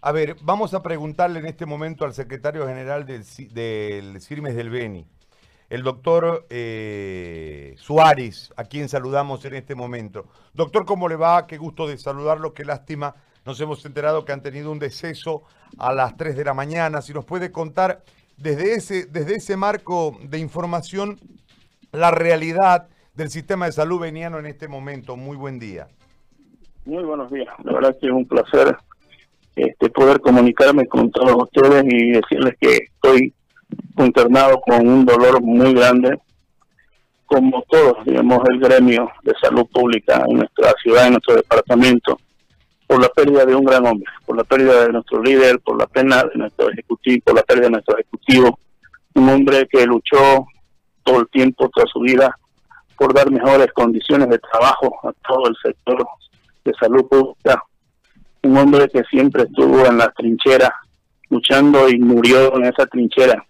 A ver, vamos a preguntarle en este momento al secretario general del, del CIRMES del Beni, el doctor eh, Suárez, a quien saludamos en este momento. Doctor, ¿cómo le va? Qué gusto de saludarlo, qué lástima. Nos hemos enterado que han tenido un deceso a las 3 de la mañana. Si nos puede contar desde ese, desde ese marco de información la realidad del sistema de salud veniano en este momento. Muy buen día. Muy buenos días. La verdad que es un placer este, poder comunicarme con todos ustedes y decirles que estoy internado con un dolor muy grande, como todos, digamos, el gremio de salud pública en nuestra ciudad, en nuestro departamento, por la pérdida de un gran hombre, por la pérdida de nuestro líder, por la pena de nuestro ejecutivo, por la pérdida de nuestro ejecutivo, un hombre que luchó todo el tiempo, toda su vida, por dar mejores condiciones de trabajo a todo el sector de salud pública, un hombre que siempre estuvo en la trinchera, luchando y murió en esa trinchera,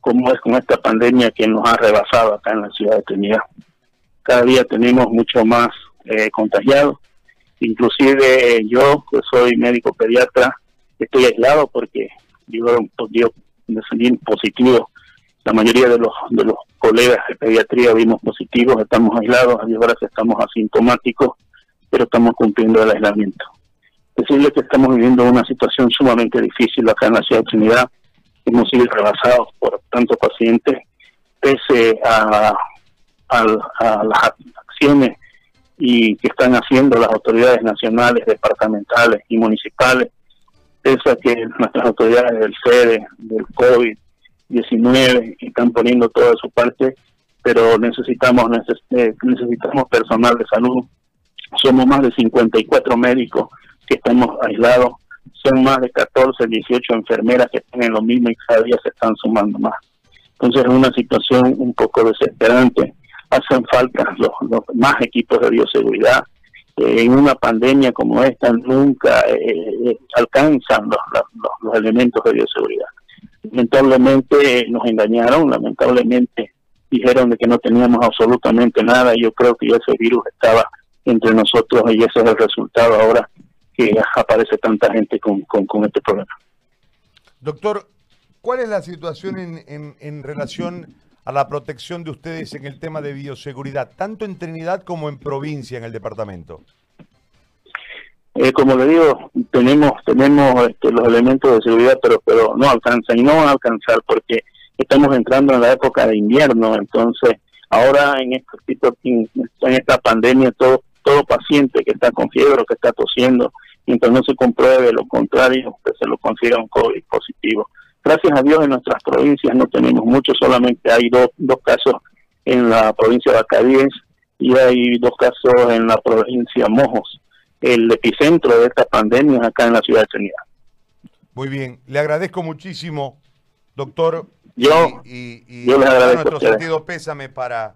como es con esta pandemia que nos ha rebasado acá en la ciudad de Trinidad. Cada día tenemos mucho más eh, contagiados, inclusive eh, yo, que soy médico pediatra, estoy aislado porque yo, yo positivo. La mayoría de los, de los colegas de pediatría vimos positivos, estamos aislados, ahora estamos asintomáticos, pero estamos cumpliendo el aislamiento decirle que estamos viviendo una situación sumamente difícil acá en la ciudad de Trinidad. Hemos sido rebasados por tantos pacientes, pese a, las acciones y que están haciendo las autoridades nacionales, departamentales y municipales, pese a que nuestras autoridades del FEDE, del COVID-19 están poniendo toda su parte, pero necesitamos eh, necesitamos personal de salud. Somos más de 54 médicos que estamos aislados, son más de 14, 18 enfermeras que están en lo mismo y cada día se están sumando más. Entonces es una situación un poco desesperante. Hacen falta los, más equipos de bioseguridad. Eh, en una pandemia como esta nunca eh, eh, alcanzan los, los, elementos de bioseguridad. Lamentablemente nos engañaron, lamentablemente dijeron de que no teníamos absolutamente nada. Yo creo que ese virus estaba entre nosotros y ese es el resultado ahora que aparece tanta gente con, con, este problema. Doctor, ¿cuál es la situación en, en, relación a la protección de ustedes en el tema de bioseguridad, tanto en Trinidad como en provincia, en el departamento? Eh, como le digo, tenemos tenemos este, los elementos de seguridad, pero pero no alcanzan y no van a alcanzar porque estamos entrando en la época de invierno, entonces ahora en este tipo en esta pandemia todo todo paciente que está con fiebre o que está tosiendo mientras no se compruebe lo contrario, que se lo considera un COVID positivo. Gracias a Dios en nuestras provincias no tenemos mucho, solamente hay dos, dos casos en la provincia de Acadíes y hay dos casos en la provincia Mojos. El epicentro de esta pandemia es acá en la ciudad de Trinidad. Muy bien, le agradezco muchísimo, doctor. Yo, y, yo les agradezco. Nuestro sentido pésame para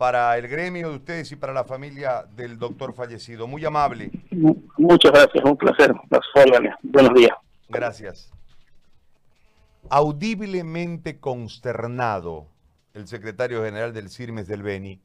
para el gremio de ustedes y para la familia del doctor fallecido. Muy amable. Muchas gracias, un placer. Las Buenos días. Gracias. Audiblemente consternado, el secretario general del CIRMES del Beni